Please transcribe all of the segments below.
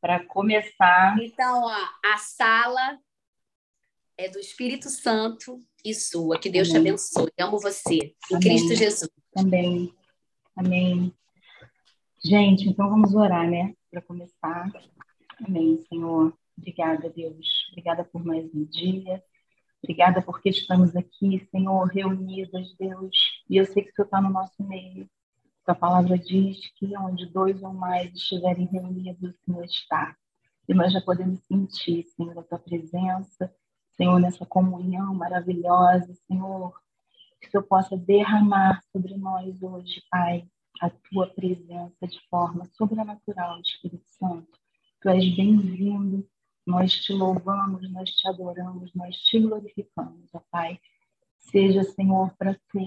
para começar. Então, ó, a sala é do Espírito Santo e sua. Que Deus Amém. te abençoe. Amo você. Em Amém. Cristo Jesus. Também. Amém. Gente, então vamos orar, né? Para começar. Amém, Senhor. Obrigada, Deus. Obrigada por mais um dia. Obrigada porque estamos aqui, Senhor, reunidas, Deus. E eu sei que o Senhor está no nosso meio. A palavra diz que onde dois ou mais estiverem reunidos, o Senhor está. E nós já podemos sentir, Senhor, a tua presença, Senhor, nessa comunhão maravilhosa, Senhor. Que o Senhor possa derramar sobre nós hoje, Pai, a tua presença de forma sobrenatural, Espírito Santo. Tu és bem-vindo nós te louvamos, nós te adoramos, nós te glorificamos, ó Pai. Seja, Senhor, para tu,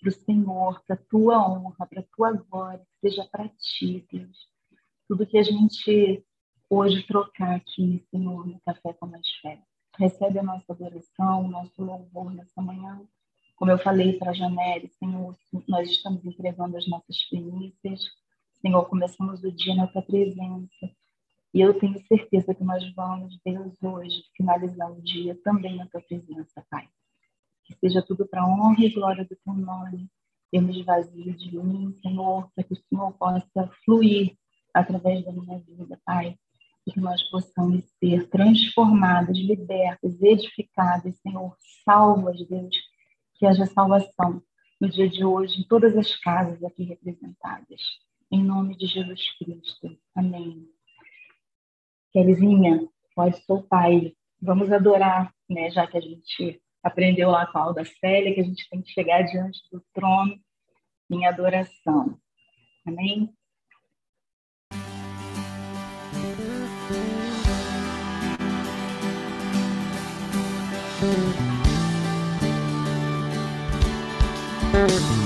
para o Senhor, para tua honra, para tua glória, seja para ti, Deus. Tudo que a gente hoje trocar aqui, Senhor, no Café com Mais Fé. Recebe a nossa adoração, o nosso louvor nessa manhã. Como eu falei para a Janelle, Senhor, nós estamos entregando as nossas primícias. Senhor, começamos o dia na tua presença. E eu tenho certeza que nós vamos, Deus, hoje, finalizar o dia também na tua presença, Pai. Que seja tudo para honra e glória do teu nome. Eu me esvazio de mim, Senhor, para que o Senhor possa fluir através da minha vida, Pai. E que nós possamos ser transformados, libertos, edificados, Senhor, salvas, Deus. Que haja salvação no dia de hoje em todas as casas aqui representadas. Em nome de Jesus Cristo. Amém. Kelizinha, pode soltar ele. Vamos adorar, né? Já que a gente aprendeu lá com a Alda Célia, que a gente tem que chegar diante do trono em adoração. Amém? sobre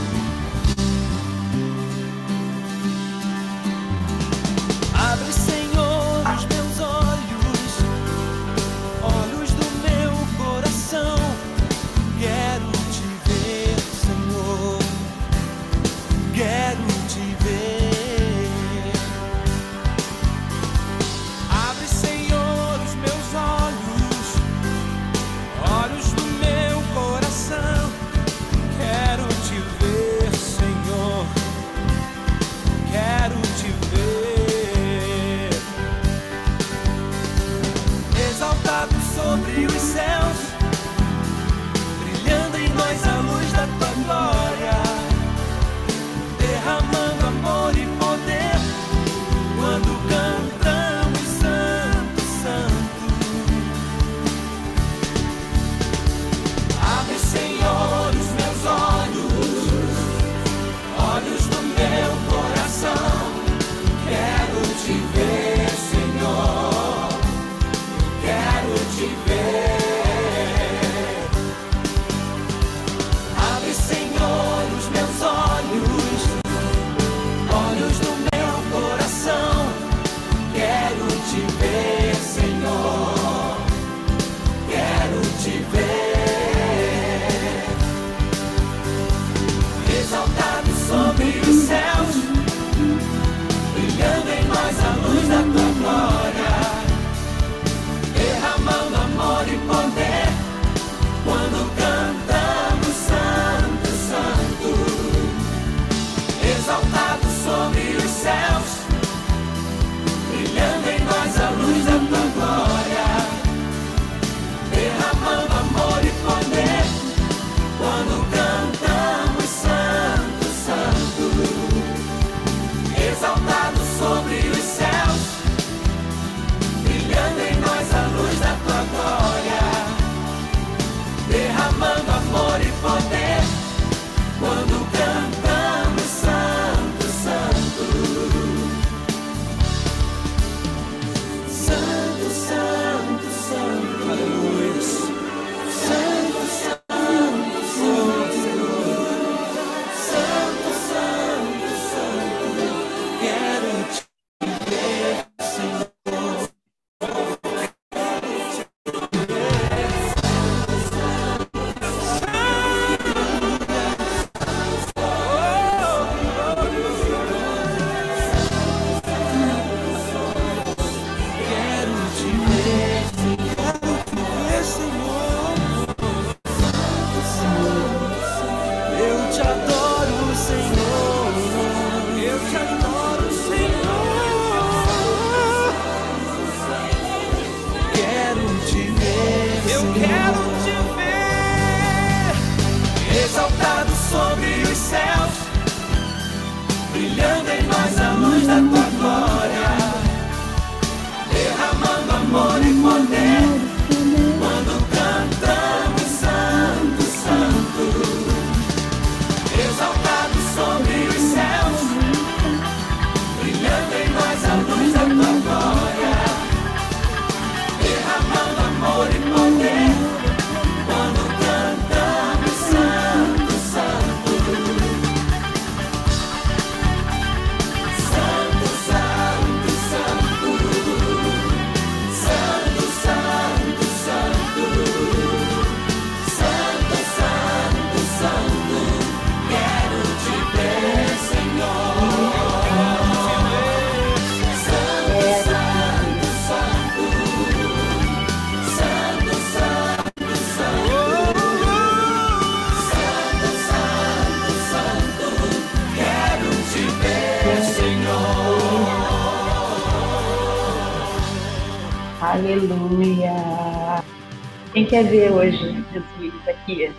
quer ver hoje Jesus aqui?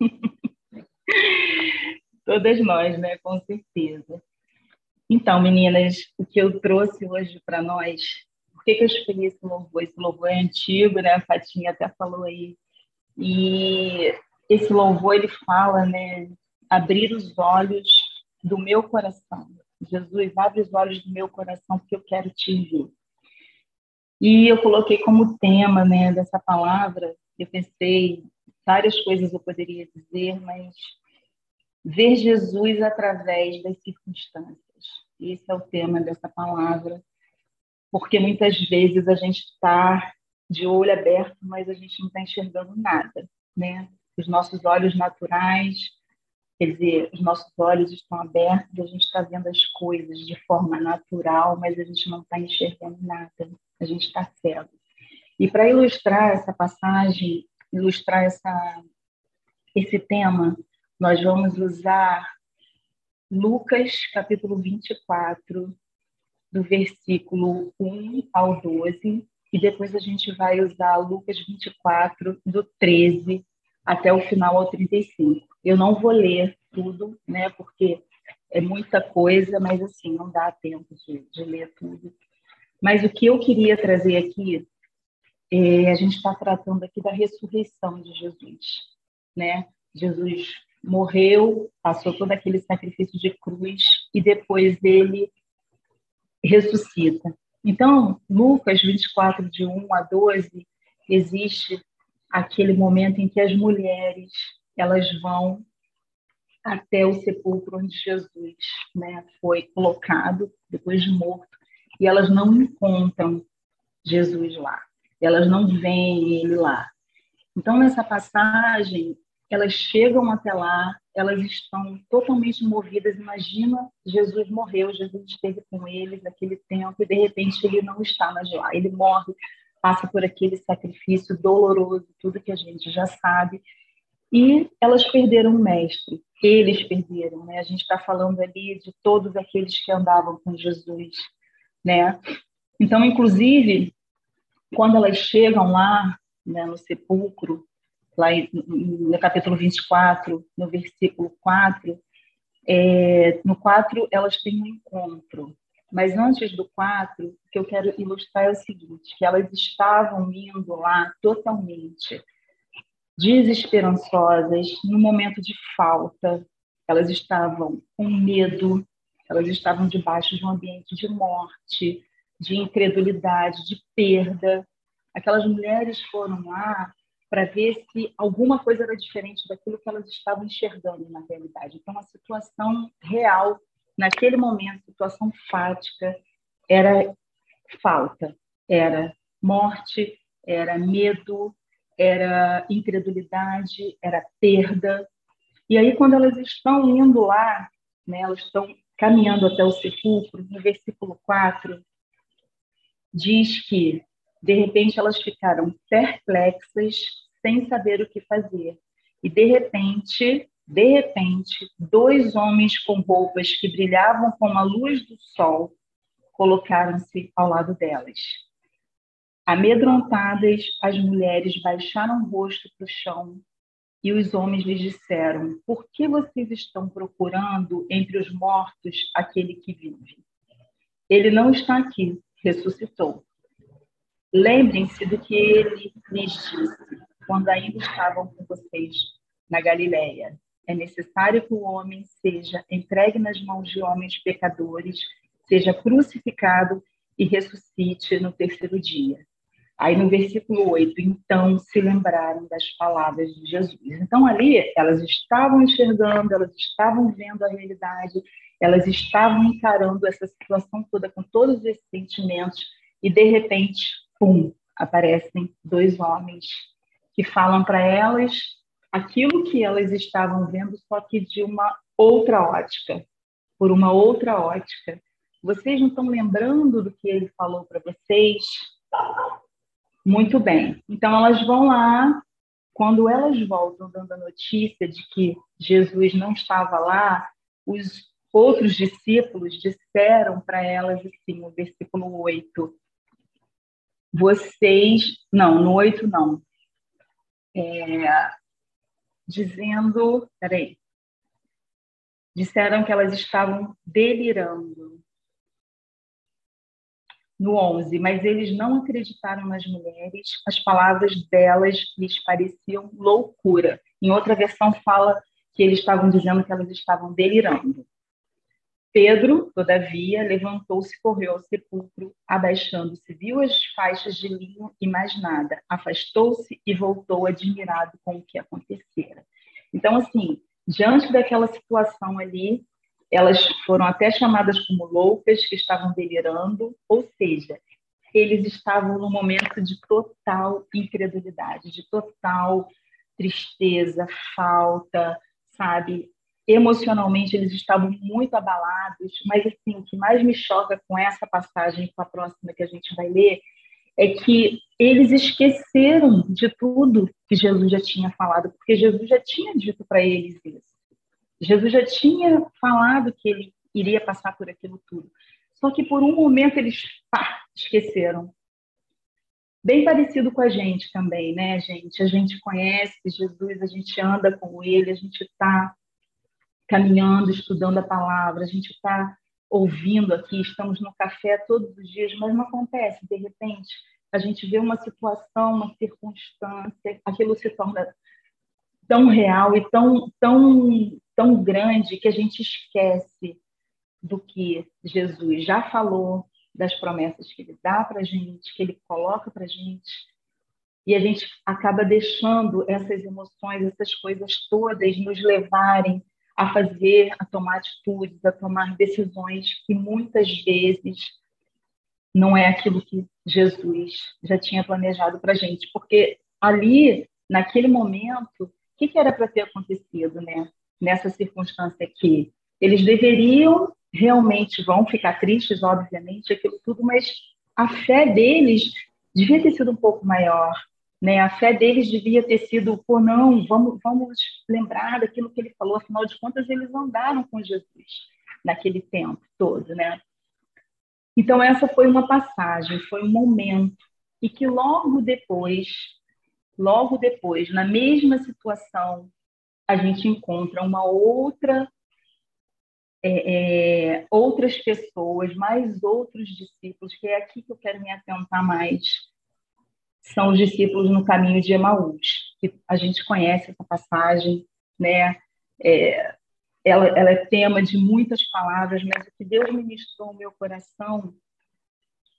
Todas nós, né? Com certeza. Então, meninas, o que eu trouxe hoje para nós, por que, que eu escolhi esse louvor? Esse louvor é antigo, né? A Fatinha até falou aí. E esse louvor, ele fala, né? Abrir os olhos do meu coração. Jesus, abre os olhos do meu coração, porque eu quero te ver. E eu coloquei como tema né, dessa palavra, eu pensei várias coisas eu poderia dizer, mas ver Jesus através das circunstâncias. Esse é o tema dessa palavra, porque muitas vezes a gente está de olho aberto, mas a gente não está enxergando nada, né? Os nossos olhos naturais, quer dizer, os nossos olhos estão abertos, a gente está vendo as coisas de forma natural, mas a gente não está enxergando nada, a gente está cego. E para ilustrar essa passagem, ilustrar essa, esse tema, nós vamos usar Lucas, capítulo 24, do versículo 1 ao 12, e depois a gente vai usar Lucas 24, do 13 até o final ao 35. Eu não vou ler tudo, né, porque é muita coisa, mas assim, não dá tempo de, de ler tudo. Mas o que eu queria trazer aqui, é, a gente está tratando aqui da ressurreição de Jesus, né? Jesus morreu, passou todo aquele sacrifício de cruz e depois ele ressuscita. Então, Lucas 24, de 1 a 12, existe aquele momento em que as mulheres elas vão até o sepulcro onde Jesus né, foi colocado, depois de morto, e elas não encontram Jesus lá, elas não veem ele lá. Então, nessa passagem, elas chegam até lá, elas estão totalmente movidas. Imagina, Jesus morreu, Jesus esteve com eles naquele tempo e de repente ele não está mais lá. Ele morre, passa por aquele sacrifício doloroso, tudo que a gente já sabe. E elas perderam o mestre, eles perderam, né? A gente está falando ali de todos aqueles que andavam com Jesus, né? Então, inclusive, quando elas chegam lá, né, no sepulcro, lá no capítulo 24, no versículo 4, é, no 4 elas têm um encontro. Mas antes do 4, o que eu quero ilustrar é o seguinte, que elas estavam indo lá totalmente desesperançosas, no momento de falta, elas estavam com medo, elas estavam debaixo de um ambiente de morte, de incredulidade, de perda. Aquelas mulheres foram lá para ver se alguma coisa era diferente daquilo que elas estavam enxergando na realidade. Então, a situação real, naquele momento, situação fática, era falta, era morte, era medo, era incredulidade, era perda. E aí, quando elas estão indo lá, né, elas estão caminhando até o sepulcro, no versículo 4, diz que, de repente, elas ficaram perplexas sem saber o que fazer. E de repente, de repente, dois homens com roupas que brilhavam como a luz do sol colocaram-se ao lado delas. Amedrontadas, as mulheres baixaram o rosto para o chão e os homens lhes disseram: Por que vocês estão procurando entre os mortos aquele que vive? Ele não está aqui, ressuscitou. Lembrem-se do que ele lhes disse quando ainda estavam com vocês na Galiléia. É necessário que o homem seja entregue nas mãos de homens pecadores, seja crucificado e ressuscite no terceiro dia. Aí no versículo 8, então se lembraram das palavras de Jesus. Então ali elas estavam enxergando, elas estavam vendo a realidade, elas estavam encarando essa situação toda com todos esses sentimentos e de repente, pum, aparecem dois homens que falam para elas aquilo que elas estavam vendo, só que de uma outra ótica, por uma outra ótica. Vocês não estão lembrando do que ele falou para vocês? Muito bem. Então elas vão lá. Quando elas voltam dando a notícia de que Jesus não estava lá, os outros discípulos disseram para elas assim, no versículo 8: vocês. Não, no 8 não. É, dizendo. Peraí. Disseram que elas estavam delirando. No 11, mas eles não acreditaram nas mulheres, as palavras delas lhes pareciam loucura. Em outra versão, fala que eles estavam dizendo que elas estavam delirando. Pedro, todavia, levantou-se e correu ao sepulcro, abaixando-se, viu as faixas de linho e mais nada. Afastou-se e voltou admirado com o que acontecera. Então, assim, diante daquela situação ali, elas foram até chamadas como loucas, que estavam delirando, ou seja, eles estavam num momento de total incredulidade, de total tristeza, falta, sabe? Emocionalmente eles estavam muito abalados, mas assim, o que mais me choca com essa passagem, com a próxima que a gente vai ler, é que eles esqueceram de tudo que Jesus já tinha falado, porque Jesus já tinha dito para eles isso. Jesus já tinha falado que ele iria passar por aquilo tudo. Só que por um momento eles pá, esqueceram. Bem parecido com a gente também, né, gente? A gente conhece Jesus, a gente anda com ele, a gente está caminhando, estudando a palavra, a gente está ouvindo aqui, estamos no café todos os dias, mas não acontece, de repente, a gente vê uma situação, uma circunstância, aquilo se torna tão real e tão, tão, tão grande que a gente esquece do que Jesus já falou, das promessas que ele dá para a gente, que ele coloca para a gente, e a gente acaba deixando essas emoções, essas coisas todas nos levarem a fazer, a tomar atitudes, a tomar decisões que muitas vezes não é aquilo que Jesus já tinha planejado para a gente, porque ali, naquele momento, o que, que era para ter acontecido, né? Nessa circunstância aqui, eles deveriam realmente vão ficar tristes, obviamente, aquilo tudo, mas a fé deles devia ter sido um pouco maior, né? A fé deles devia ter sido, pô, não, vamos, vamos lembrar daquilo que ele falou, afinal de contas, eles andaram com Jesus naquele tempo todo, né? Então, essa foi uma passagem, foi um momento, e que logo depois, logo depois, na mesma situação, a gente encontra uma outra é, é, outras pessoas, mais outros discípulos, que é aqui que eu quero me atentar mais são os discípulos no caminho de Emaús, que a gente conhece essa passagem, né? É, ela, ela, é tema de muitas palavras, mas o que Deus ministrou no meu coração,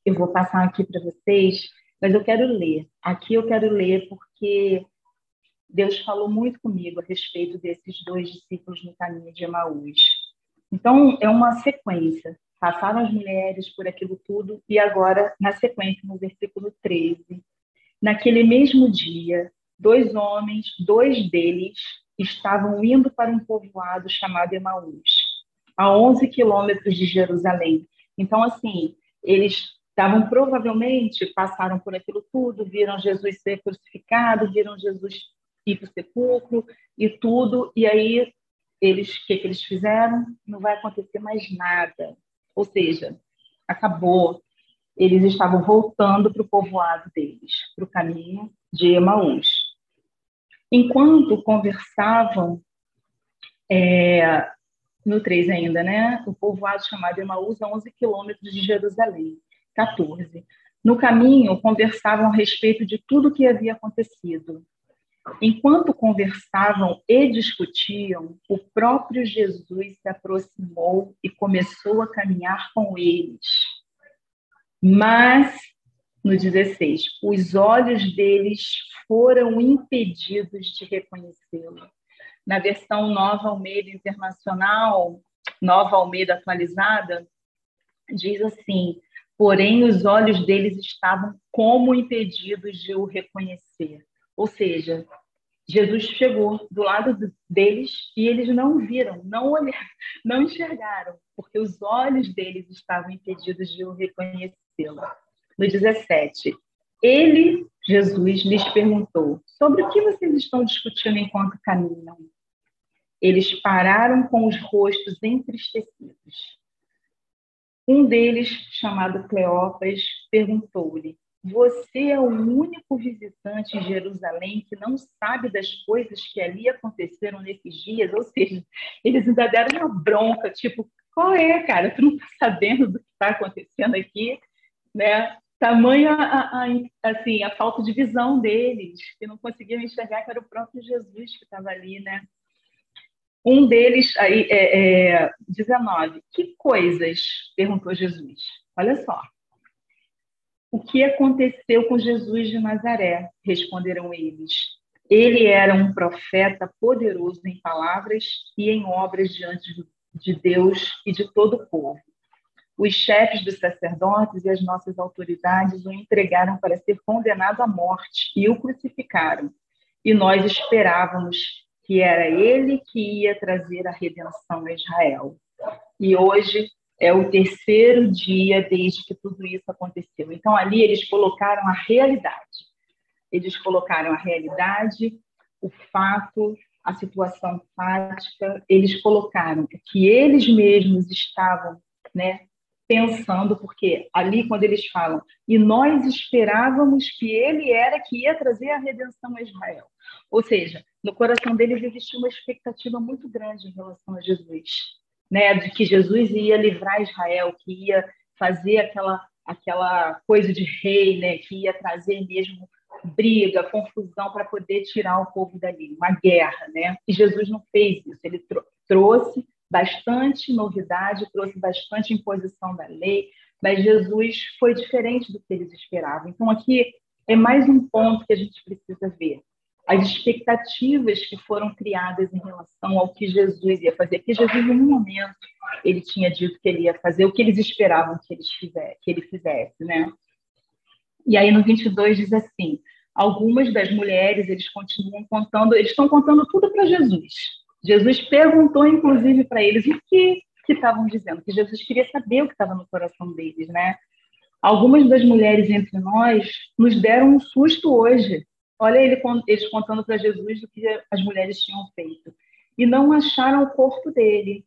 eu vou passar aqui para vocês, mas eu quero ler. Aqui eu quero ler porque Deus falou muito comigo a respeito desses dois discípulos no caminho de Emaús. Então, é uma sequência. Passaram as mulheres por aquilo tudo, e agora, na sequência, no versículo 13, Naquele mesmo dia, dois homens, dois deles, estavam indo para um povoado chamado Emaús, a 11 quilômetros de Jerusalém. Então, assim, eles estavam provavelmente, passaram por aquilo tudo, viram Jesus ser crucificado, viram Jesus ir para o sepulcro e tudo, e aí eles, o que, que eles fizeram? Não vai acontecer mais nada. Ou seja, acabou eles estavam voltando para o povoado deles, para o caminho de Emaús. Enquanto conversavam, é, no 3 ainda, né? O povoado chamado Emaús, a 11 quilômetros de Jerusalém, 14. No caminho, conversavam a respeito de tudo o que havia acontecido. Enquanto conversavam e discutiam, o próprio Jesus se aproximou e começou a caminhar com eles mas, no 16, os olhos deles foram impedidos de reconhecê-lo. Na versão Nova Almeida Internacional, Nova Almeida atualizada, diz assim: porém os olhos deles estavam como impedidos de o reconhecer. Ou seja, Jesus chegou do lado deles e eles não viram, não olharam, não enxergaram, porque os olhos deles estavam impedidos de o reconhecer conhecê-la. No 17, ele, Jesus, lhes perguntou: Sobre o que vocês estão discutindo enquanto caminham? Eles pararam com os rostos entristecidos. Um deles, chamado Cleopas, perguntou-lhe: você é o único visitante em Jerusalém que não sabe das coisas que ali aconteceram nesses dias. Ou seja, eles ainda deram uma bronca, tipo, qual é, cara? Tu não está sabendo do que está acontecendo aqui, né? Tamanha a, a, assim, a falta de visão deles, que não conseguiam enxergar que era o próprio Jesus que estava ali, né? Um deles, aí, é, é, 19. Que coisas? perguntou Jesus. Olha só. O que aconteceu com Jesus de Nazaré? Responderam eles. Ele era um profeta poderoso em palavras e em obras diante de Deus e de todo o povo. Os chefes dos sacerdotes e as nossas autoridades o entregaram para ser condenado à morte e o crucificaram. E nós esperávamos que era ele que ia trazer a redenção a Israel. E hoje é o terceiro dia desde que tudo isso aconteceu. Então, ali eles colocaram a realidade. Eles colocaram a realidade, o fato, a situação fática, eles colocaram que eles mesmos estavam né, pensando, porque ali, quando eles falam, e nós esperávamos que ele era que ia trazer a redenção a Israel. Ou seja, no coração deles existia uma expectativa muito grande em relação a Jesus, né? De que Jesus ia livrar Israel, que ia fazer aquela aquela coisa de rei, né? Que ia trazer mesmo briga, confusão para poder tirar o povo dali, uma guerra, né? E Jesus não fez isso. Ele trouxe bastante novidade, trouxe bastante imposição da lei, mas Jesus foi diferente do que eles esperavam. Então aqui é mais um ponto que a gente precisa ver as expectativas que foram criadas em relação ao que Jesus ia fazer. Porque Jesus, em um momento, ele tinha dito que ele ia fazer o que eles esperavam que, eles fizesse, que ele fizesse, né? E aí no 22 diz assim: algumas das mulheres eles continuam contando, eles estão contando tudo para Jesus. Jesus perguntou, inclusive, para eles o que estavam dizendo, que Jesus queria saber o que estava no coração deles, né? Algumas das mulheres entre nós nos deram um susto hoje, Olha ele, eles contando para Jesus o que as mulheres tinham feito. E não acharam o corpo dele.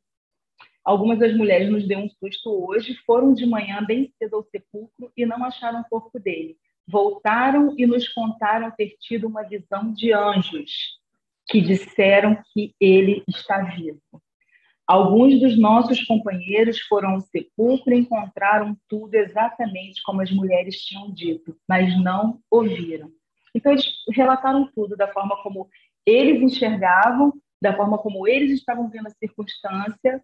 Algumas das mulheres nos deu um susto hoje, foram de manhã bem cedo ao sepulcro e não acharam o corpo dele. Voltaram e nos contaram ter tido uma visão de anjos que disseram que ele está vivo. Alguns dos nossos companheiros foram ao sepulcro e encontraram tudo exatamente como as mulheres tinham dito, mas não ouviram. Então, eles relataram tudo da forma como eles enxergavam, da forma como eles estavam vendo a circunstância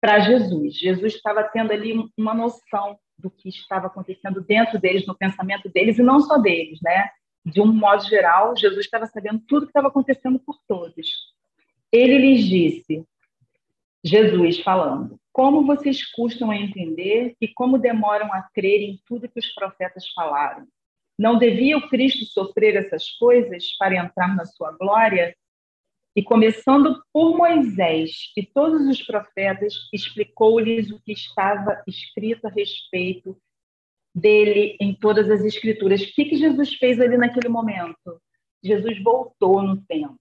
para Jesus. Jesus estava tendo ali uma noção do que estava acontecendo dentro deles, no pensamento deles, e não só deles, né? De um modo geral, Jesus estava sabendo tudo que estava acontecendo por todos. Ele lhes disse, Jesus falando, como vocês custam a entender e como demoram a crer em tudo que os profetas falaram? Não devia o Cristo sofrer essas coisas para entrar na sua glória? E começando por Moisés e todos os profetas, explicou-lhes o que estava escrito a respeito dele em todas as escrituras. O que, que Jesus fez ali naquele momento? Jesus voltou no tempo.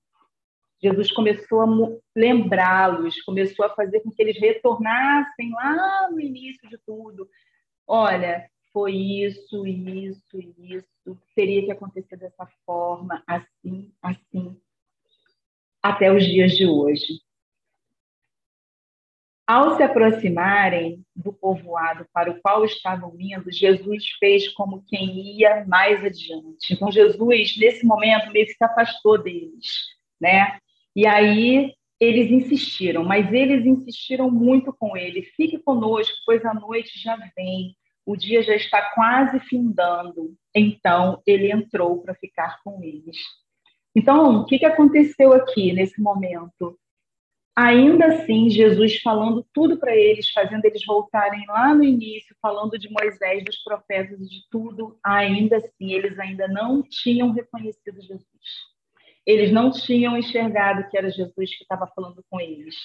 Jesus começou a lembrá-los, começou a fazer com que eles retornassem lá no início de tudo. Olha, foi isso, isso, isso, teria que acontecer dessa forma, assim, assim, até os dias de hoje. Ao se aproximarem do povoado para o qual estavam indo, Jesus fez como quem ia mais adiante. Então, Jesus, nesse momento, meio que se afastou deles, né? E aí eles insistiram, mas eles insistiram muito com ele: fique conosco, pois a noite já vem o dia já está quase findando, então ele entrou para ficar com eles. Então, o que, aconteceu aqui nesse momento? Ainda assim, Jesus falando tudo para eles, fazendo eles voltarem lá no início, falando de Moisés, dos profetas, de tudo, ainda assim, eles ainda não tinham reconhecido Jesus. Eles não tinham enxergado que era Jesus que estava falando com eles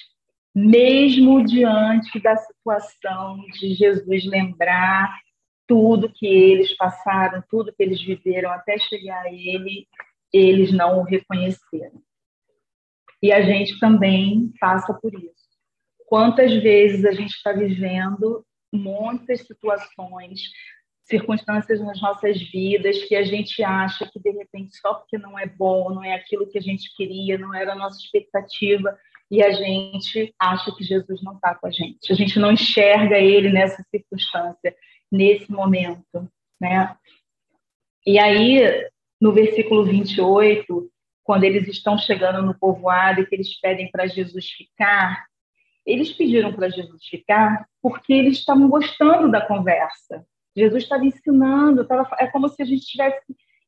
mesmo diante da situação de Jesus lembrar tudo que eles passaram, tudo que eles viveram até chegar a ele, eles não o reconheceram. E a gente também passa por isso. Quantas vezes a gente está vivendo muitas situações, circunstâncias nas nossas vidas que a gente acha que de repente só porque não é bom, não é aquilo que a gente queria, não era a nossa expectativa, e a gente acha que Jesus não está com a gente. A gente não enxerga ele nessa circunstância, nesse momento, né? E aí, no versículo 28, quando eles estão chegando no povoado e que eles pedem para Jesus ficar, eles pediram para Jesus ficar porque eles estavam gostando da conversa. Jesus estava ensinando, estava, é como se a gente tivesse.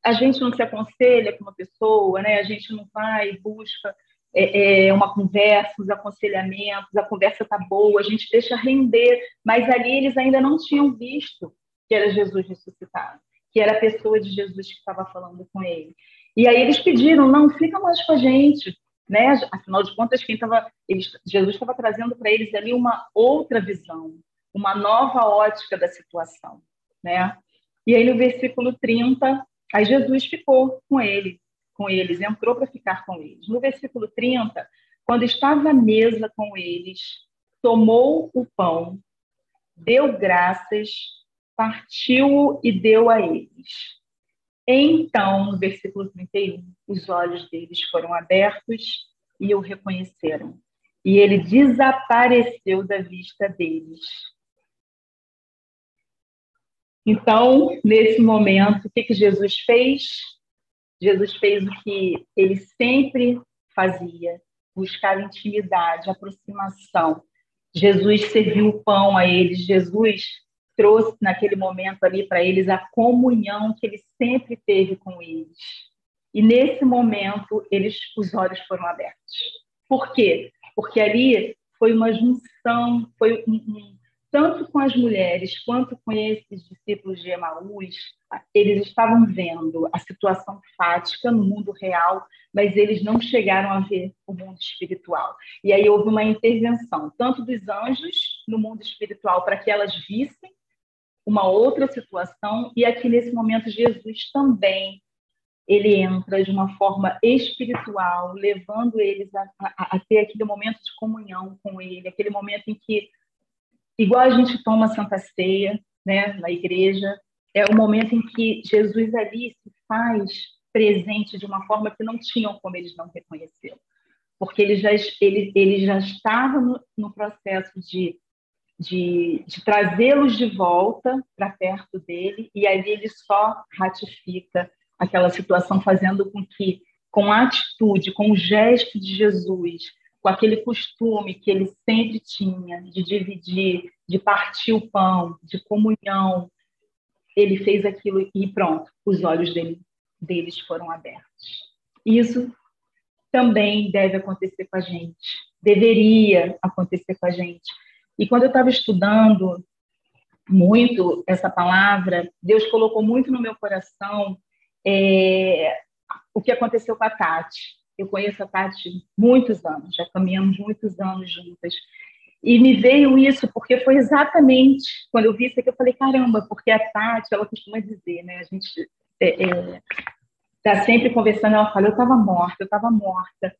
A gente não se aconselha com uma pessoa, né? a gente não vai e busca é, é, uma conversa, os aconselhamentos, a conversa está boa, a gente deixa render, mas ali eles ainda não tinham visto que era Jesus ressuscitado, que era a pessoa de Jesus que estava falando com ele. E aí eles pediram, não, fica mais com a gente, né? Afinal de contas, quem estava, Jesus estava trazendo para eles ali uma outra visão, uma nova ótica da situação, né? E aí no versículo 30, aí Jesus ficou com ele, com eles, entrou para ficar com eles. No versículo 30, quando estava à mesa com eles, tomou o pão, deu graças, partiu e deu a eles. Então, no versículo 31, os olhos deles foram abertos e o reconheceram. E ele desapareceu da vista deles. Então, nesse momento, o que, que Jesus fez? Jesus fez o que ele sempre fazia: buscar intimidade, aproximação. Jesus serviu o pão a eles, Jesus trouxe naquele momento ali para eles a comunhão que ele sempre teve com eles. E nesse momento, eles, os olhos foram abertos. Por quê? Porque ali foi uma junção, foi um, um, tanto com as mulheres quanto com esses discípulos de Emaús, eles estavam vendo a situação fática no mundo real, mas eles não chegaram a ver o mundo espiritual. E aí houve uma intervenção, tanto dos anjos no mundo espiritual, para que elas vissem uma outra situação, e aqui nesse momento Jesus também ele entra de uma forma espiritual, levando eles a, a, a, ter aquele momento de comunhão com ele, aquele momento em que, igual a gente toma Santa Ceia, né, na igreja, é o momento em que Jesus ali se faz presente de uma forma que não tinham como eles não reconheceram, porque ele já ele, ele já estava no, no processo de de, de trazê-los de volta para perto dele, e ali ele só ratifica aquela situação, fazendo com que, com a atitude, com o gesto de Jesus, com aquele costume que ele sempre tinha de dividir, de partir o pão, de comunhão, ele fez aquilo e pronto, os olhos dele, deles foram abertos. Isso também deve acontecer com a gente, deveria acontecer com a gente. E quando eu estava estudando muito essa palavra, Deus colocou muito no meu coração é, o que aconteceu com a Tati. Eu conheço a Tati muitos anos, já caminhamos muitos anos juntas. E me veio isso porque foi exatamente quando eu vi isso que eu falei, caramba, porque a Tati, ela costuma dizer, né? A gente é, é, tá sempre conversando, ela fala, eu estava morta, eu estava morta.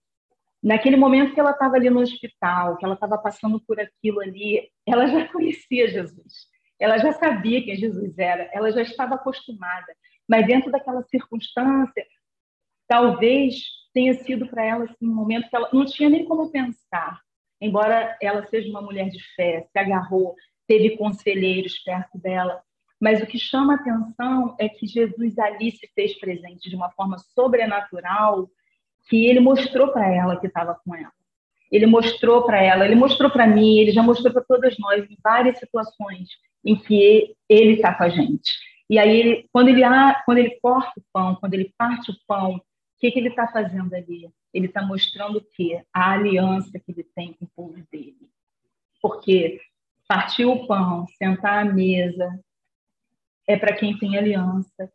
Naquele momento que ela estava ali no hospital, que ela estava passando por aquilo ali, ela já conhecia Jesus. Ela já sabia quem Jesus era, ela já estava acostumada. Mas dentro daquela circunstância, talvez tenha sido para ela assim, um momento que ela não tinha nem como pensar. Embora ela seja uma mulher de fé, se agarrou, teve conselheiros perto dela. Mas o que chama atenção é que Jesus ali se fez presente de uma forma sobrenatural que ele mostrou para ela que estava com ela. Ele mostrou para ela, ele mostrou para mim, ele já mostrou para todas nós em várias situações em que ele está com a gente. E aí, ele, quando, ele, quando ele corta o pão, quando ele parte o pão, o que, que ele está fazendo ali? Ele está mostrando o quê? A aliança que ele tem com o povo dele. Porque partir o pão, sentar à mesa, é para quem tem aliança.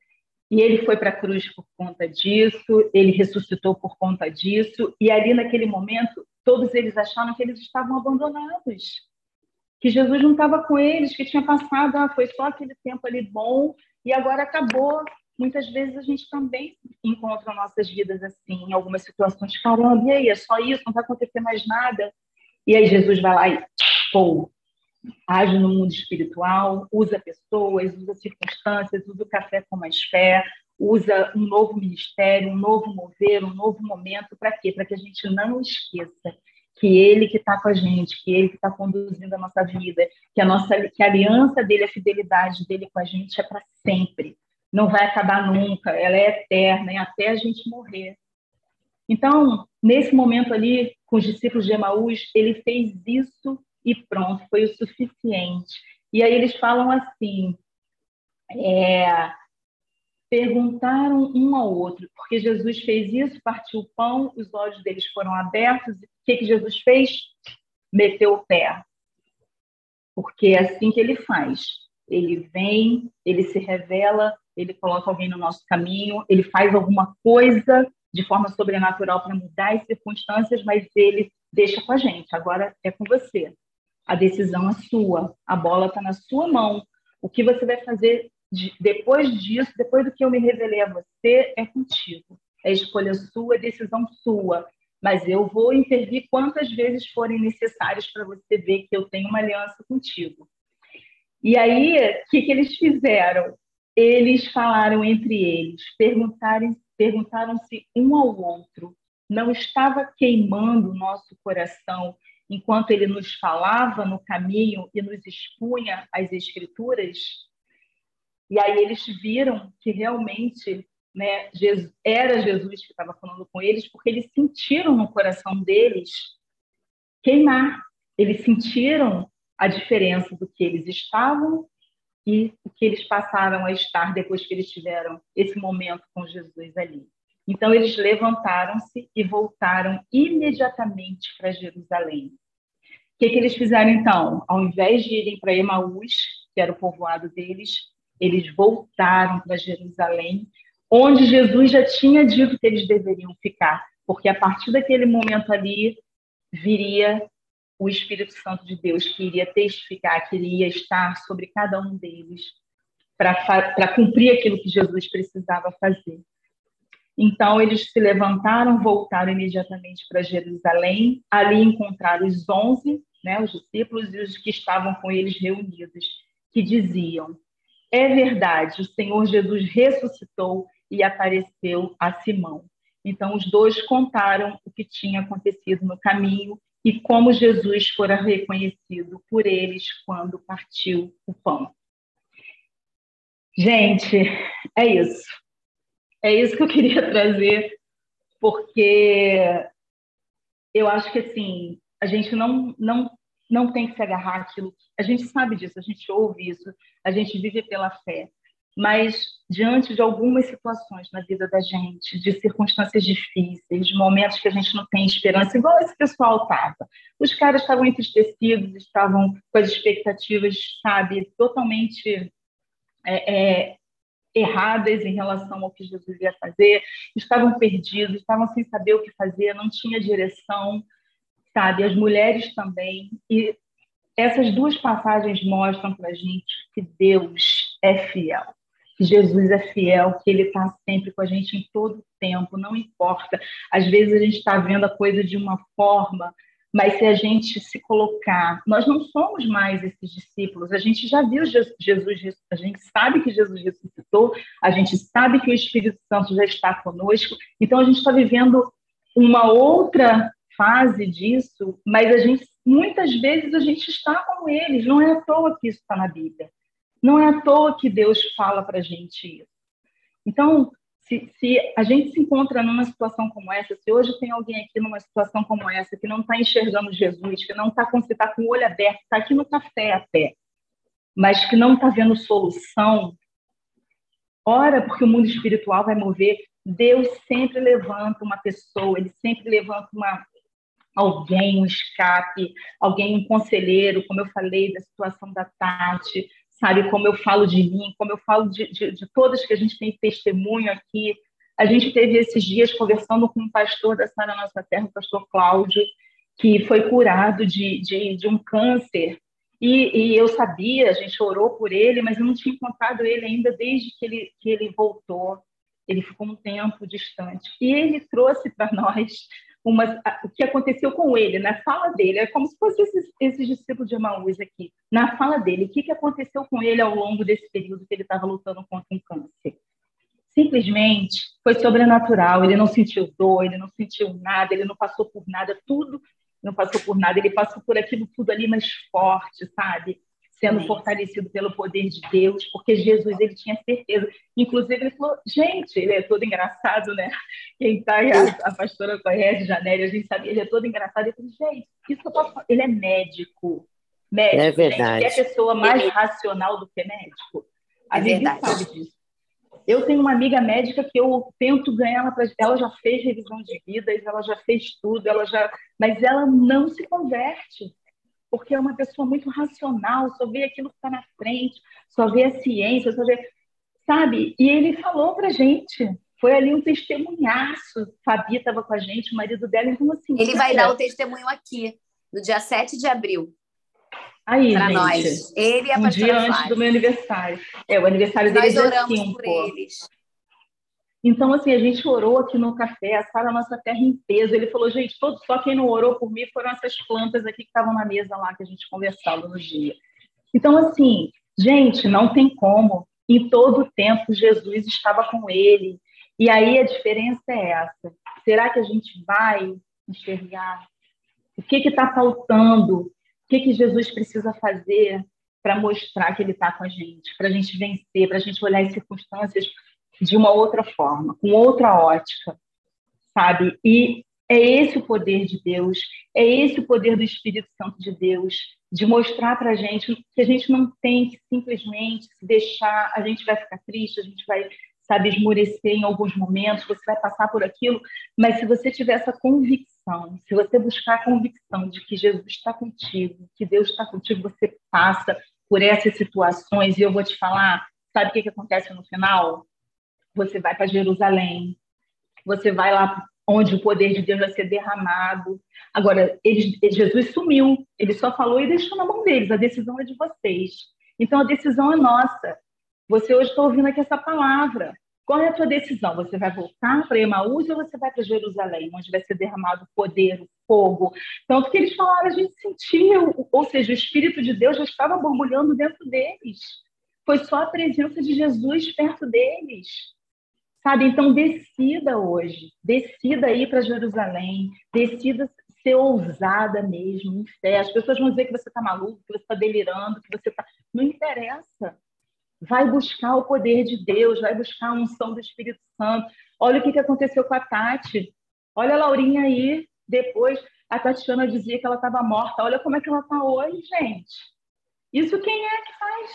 E ele foi para a cruz por conta disso, ele ressuscitou por conta disso, e ali naquele momento, todos eles acharam que eles estavam abandonados, que Jesus não estava com eles, que tinha passado, ah, foi só aquele tempo ali bom e agora acabou. Muitas vezes a gente também encontra nossas vidas assim, em algumas situações, caramba, e aí, é só isso, não vai acontecer mais nada. E aí Jesus vai lá e, pô, age no mundo espiritual, usa pessoas, usa circunstâncias, usa o café com mais fé, usa um novo ministério, um novo mover, um novo momento, para quê? Para que a gente não esqueça que ele que está com a gente, que ele que está conduzindo a nossa vida, que a nossa que a aliança dele, a fidelidade dele com a gente é para sempre, não vai acabar nunca, ela é eterna, e até a gente morrer. Então, nesse momento ali, com os discípulos de Emaús, ele fez isso e pronto, foi o suficiente. E aí eles falam assim, é, perguntaram um ao outro, porque Jesus fez isso, partiu o pão, os olhos deles foram abertos, o que, que Jesus fez? Meteu o pé. Porque é assim que ele faz. Ele vem, ele se revela, ele coloca alguém no nosso caminho, ele faz alguma coisa de forma sobrenatural para mudar as circunstâncias, mas ele deixa com a gente. Agora é com você. A decisão é sua, a bola está na sua mão. O que você vai fazer depois disso, depois do que eu me revelei a você, é contigo. É escolha sua, é decisão sua. Mas eu vou intervir quantas vezes forem necessárias para você ver que eu tenho uma aliança contigo. E aí, o que, que eles fizeram? Eles falaram entre eles, perguntaram-se um ao outro. Não estava queimando o nosso coração enquanto ele nos falava no caminho e nos expunha as escrituras? E aí eles viram que realmente né, Jesus, era Jesus que estava falando com eles, porque eles sentiram no coração deles queimar. Eles sentiram a diferença do que eles estavam e o que eles passaram a estar depois que eles tiveram esse momento com Jesus ali. Então, eles levantaram-se e voltaram imediatamente para Jerusalém. O que, que eles fizeram então? Ao invés de irem para Emaús, que era o povoado deles, eles voltaram para Jerusalém, onde Jesus já tinha dito que eles deveriam ficar, porque a partir daquele momento ali viria o Espírito Santo de Deus, que iria testificar, que iria estar sobre cada um deles para cumprir aquilo que Jesus precisava fazer. Então, eles se levantaram, voltaram imediatamente para Jerusalém. Ali encontraram os onze, né, os discípulos e os que estavam com eles reunidos, que diziam: é verdade, o Senhor Jesus ressuscitou e apareceu a Simão. Então, os dois contaram o que tinha acontecido no caminho e como Jesus fora reconhecido por eles quando partiu o pão. Gente, é isso. É isso que eu queria trazer, porque eu acho que assim, a gente não, não não tem que se agarrar àquilo. A gente sabe disso, a gente ouve isso, a gente vive pela fé. Mas, diante de algumas situações na vida da gente, de circunstâncias difíceis, de momentos que a gente não tem esperança, igual esse pessoal estava. Os caras estavam entristecidos, estavam com as expectativas, sabe, totalmente é, é, erradas em relação ao que Jesus ia fazer, estavam perdidos, estavam sem saber o que fazer, não tinha direção sabe? As mulheres também. E essas duas passagens mostram para a gente que Deus é fiel, que Jesus é fiel, que Ele está sempre com a gente em todo o tempo, não importa. Às vezes a gente está vendo a coisa de uma forma, mas se a gente se colocar, nós não somos mais esses discípulos, a gente já viu Jesus, a gente sabe que Jesus ressuscitou, a gente sabe que o Espírito Santo já está conosco, então a gente está vivendo uma outra fase disso, mas a gente muitas vezes a gente está como eles. Não é à toa que isso está na Bíblia. Não é à toa que Deus fala para a gente isso. Então, se, se, a gente se encontra numa situação como essa, se hoje tem alguém aqui numa situação como essa que não está enxergando Jesus, que não está com, tá com o olho aberto, está aqui no café até, mas que não está vendo solução, ora porque o mundo espiritual vai mover. Deus sempre levanta uma pessoa, ele sempre levanta uma, alguém, um escape, alguém, um conselheiro, como eu falei da situação da Tati, sabe, como eu falo de mim, como eu falo de, de, de todas que a gente tem testemunho aqui. A gente teve esses dias conversando com um pastor da Sara Nossa Terra, o pastor Cláudio, que foi curado de, de, de um câncer. E, e, eu sabia, a gente orou por ele, mas eu não tinha encontrado ele ainda desde que ele, que ele voltou. Ele ficou um tempo distante. E ele trouxe para nós o que aconteceu com ele, na fala dele. É como se fosse esses, esses discípulos de Emaús aqui. Na fala dele, o que, que aconteceu com ele ao longo desse período que ele estava lutando contra um câncer? Simplesmente foi sobrenatural. Ele não sentiu dor, ele não sentiu nada, ele não passou por nada, tudo não passou por nada. Ele passou por aquilo tudo ali mais forte, sabe? Sendo fortalecido pelo poder de Deus, porque Jesus ele tinha certeza. Inclusive, ele falou: gente, ele é todo engraçado, né? Quem está a, a pastora conhece, Janélia, a gente sabia, ele é todo engraçado. Eu falei: gente, isso eu posso Ele é médico. Médico, é verdade. Gente, é a pessoa mais racional do que médico. A é gente sabe disso. Eu tenho uma amiga médica que eu tento ganhar ela para. Ela já fez revisão de vidas, ela já fez tudo, ela já. Mas ela não se converte porque é uma pessoa muito racional, só vê aquilo que está na frente, só vê a ciência, só vê. Sabe? E ele falou para gente. Foi ali um testemunhaço. Fabi estava com a gente, o marido dela, então assim. Ele vai dar o testemunho aqui, no dia 7 de abril. Aí, pra gente, nós. Ele e a um dia antes do meu aniversário. É, o aniversário dele é dia 5. Por eles. Então, assim, a gente orou aqui no café, a Sara Nossa Terra em peso. Ele falou, gente, todo, só quem não orou por mim foram essas plantas aqui que estavam na mesa lá que a gente conversava no dia. Então, assim, gente, não tem como. Em todo o tempo, Jesus estava com ele. E aí a diferença é essa. Será que a gente vai enxergar? O que está faltando? O que, que Jesus precisa fazer para mostrar que ele está com a gente? Para a gente vencer, para a gente olhar as circunstâncias de uma outra forma, com outra ótica, sabe? E é esse o poder de Deus, é esse o poder do Espírito Santo de Deus, de mostrar para a gente que a gente não tem que simplesmente se deixar, a gente vai ficar triste, a gente vai, sabe, esmorecer em alguns momentos, você vai passar por aquilo, mas se você tiver essa convicção, se você buscar a convicção de que Jesus está contigo, que Deus está contigo, você passa por essas situações, e eu vou te falar, sabe o que, que acontece no final? Você vai para Jerusalém, você vai lá onde o poder de Deus vai ser derramado. Agora, Jesus sumiu, ele só falou e deixou na mão deles, a decisão é de vocês. Então, a decisão é nossa. Você hoje está ouvindo aqui essa palavra. Qual é a tua decisão? Você vai voltar para Emaús ou você vai para Jerusalém, onde vai ser derramado o poder, o fogo? Tanto que eles falaram, a gente sentiu, ou seja, o Espírito de Deus já estava borbulhando dentro deles. Foi só a presença de Jesus perto deles. Sabe? Então, decida hoje, decida ir para Jerusalém, decida ser ousada mesmo, em fé. As pessoas vão dizer que você está maluco, que você está delirando, que você está. Não interessa. Vai buscar o poder de Deus, vai buscar a unção do Espírito Santo. Olha o que, que aconteceu com a Tati. Olha a Laurinha aí, depois a Tatiana dizia que ela estava morta. Olha como é que ela está hoje, gente. Isso quem é que faz?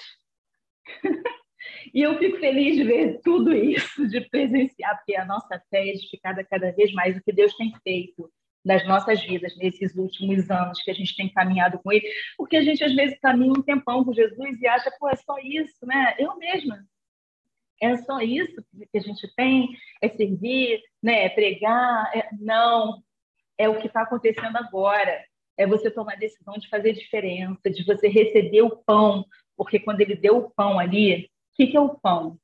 E eu fico feliz de ver tudo isso, de presenciar, porque a nossa fé é edificada cada vez mais, o que Deus tem feito nas nossas vidas nesses últimos anos que a gente tem caminhado com Ele, porque a gente às vezes caminha um tempão com Jesus e acha, pô, é só isso, né? Eu mesma. É só isso que a gente tem, é servir, né? é pregar. É... Não, é o que está acontecendo agora. É você tomar a decisão de fazer diferença, de você receber o pão, porque quando ele deu o pão ali, o que, é o pão?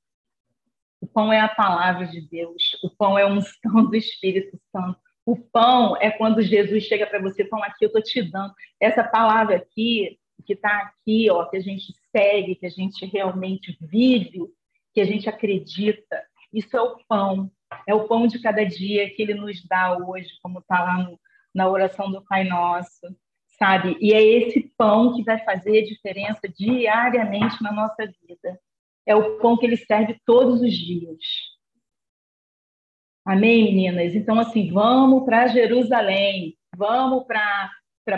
O pão é a palavra de Deus, o pão é a unção do Espírito Santo. O pão é quando Jesus chega para você, pão aqui eu estou te dando. Essa palavra aqui, que está aqui, ó, que a gente segue, que a gente realmente vive, que a gente acredita, isso é o pão. É o pão de cada dia que ele nos dá hoje, como está lá no, na oração do Pai Nosso, sabe? E é esse pão que vai fazer diferença diariamente na nossa vida é o pão que ele serve todos os dias. Amém, meninas? Então, assim, vamos para Jerusalém, vamos para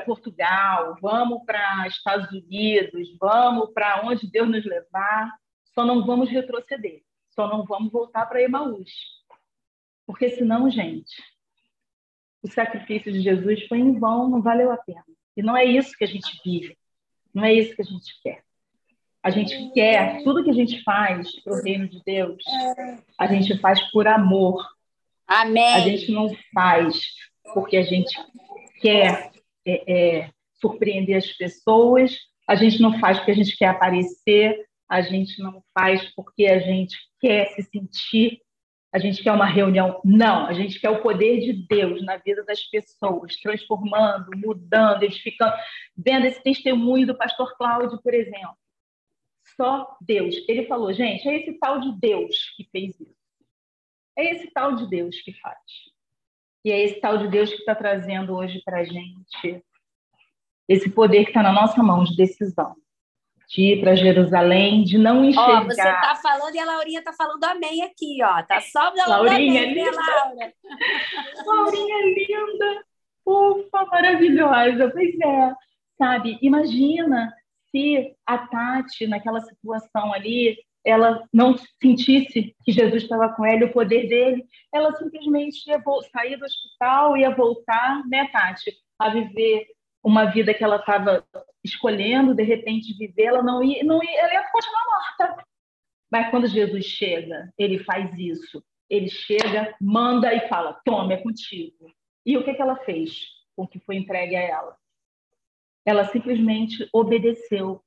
Portugal, vamos para Estados Unidos, vamos para onde Deus nos levar, só não vamos retroceder, só não vamos voltar para Emaús. Porque senão, gente, o sacrifício de Jesus foi em vão, não valeu a pena. E não é isso que a gente vive, não é isso que a gente quer. A gente quer, tudo que a gente faz para o reino de Deus, a gente faz por amor. Amém. A gente não faz porque a gente quer é, é, surpreender as pessoas, a gente não faz porque a gente quer aparecer, a gente não faz porque a gente quer se sentir A gente quer uma reunião? Não, a gente quer o poder de Deus na vida das pessoas, transformando o poder de Deus na vida das pessoas, transformando, mudando, edificando. Vendo esse testemunho do pastor Cláudio, por exemplo. Só Deus. Ele falou, gente, é esse tal de Deus que fez isso. É esse tal de Deus que faz. E é esse tal de Deus que está trazendo hoje para a gente esse poder que está na nossa mão de decisão de ir para Jerusalém, de não enxergar. Ó, você está falando e a Laurinha está falando amém aqui, ó. Tá só da Laurinha amém, linda. Laura. Laurinha linda, ufa, maravilhosa. Pois é, sabe? Imagina se a Tati, naquela situação ali, ela não sentisse que Jesus estava com ela, o poder dele, ela simplesmente ia sair do hospital, ia voltar, né, Tati, a viver uma vida que ela estava escolhendo, de repente, viver, ela não ia, não ia, ela ia continuar morta. Mas quando Jesus chega, ele faz isso. Ele chega, manda e fala: toma, é contigo. E o que, que ela fez com o que foi entregue a ela? Ela simplesmente obedeceu.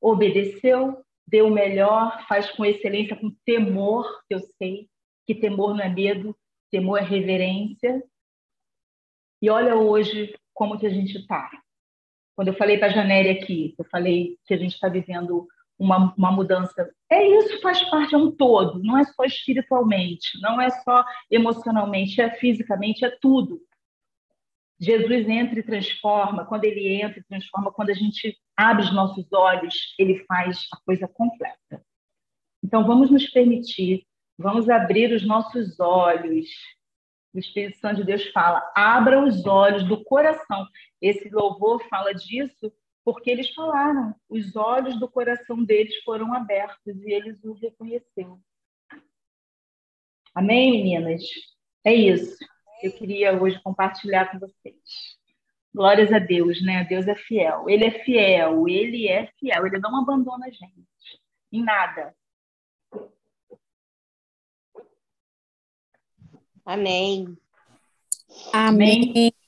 Obedeceu, deu o melhor, faz com excelência, com temor, eu sei que temor não é medo, temor é reverência. E olha hoje como que a gente está. Quando eu falei para a Janéria aqui, eu falei que a gente está vivendo uma, uma mudança. É isso, faz parte, é um todo, não é só espiritualmente, não é só emocionalmente, é fisicamente, é tudo. Jesus entra e transforma, quando ele entra e transforma, quando a gente abre os nossos olhos, ele faz a coisa completa. Então vamos nos permitir, vamos abrir os nossos olhos o Espírito Santo de Deus fala: abra os olhos do coração. Esse louvor fala disso porque eles falaram, os olhos do coração deles foram abertos e eles o reconheceram. Amém, meninas? É isso. Eu queria hoje compartilhar com vocês. Glórias a Deus, né? Deus é fiel. Ele é fiel, ele é fiel. Ele não abandona a gente em nada. Amém. Amém.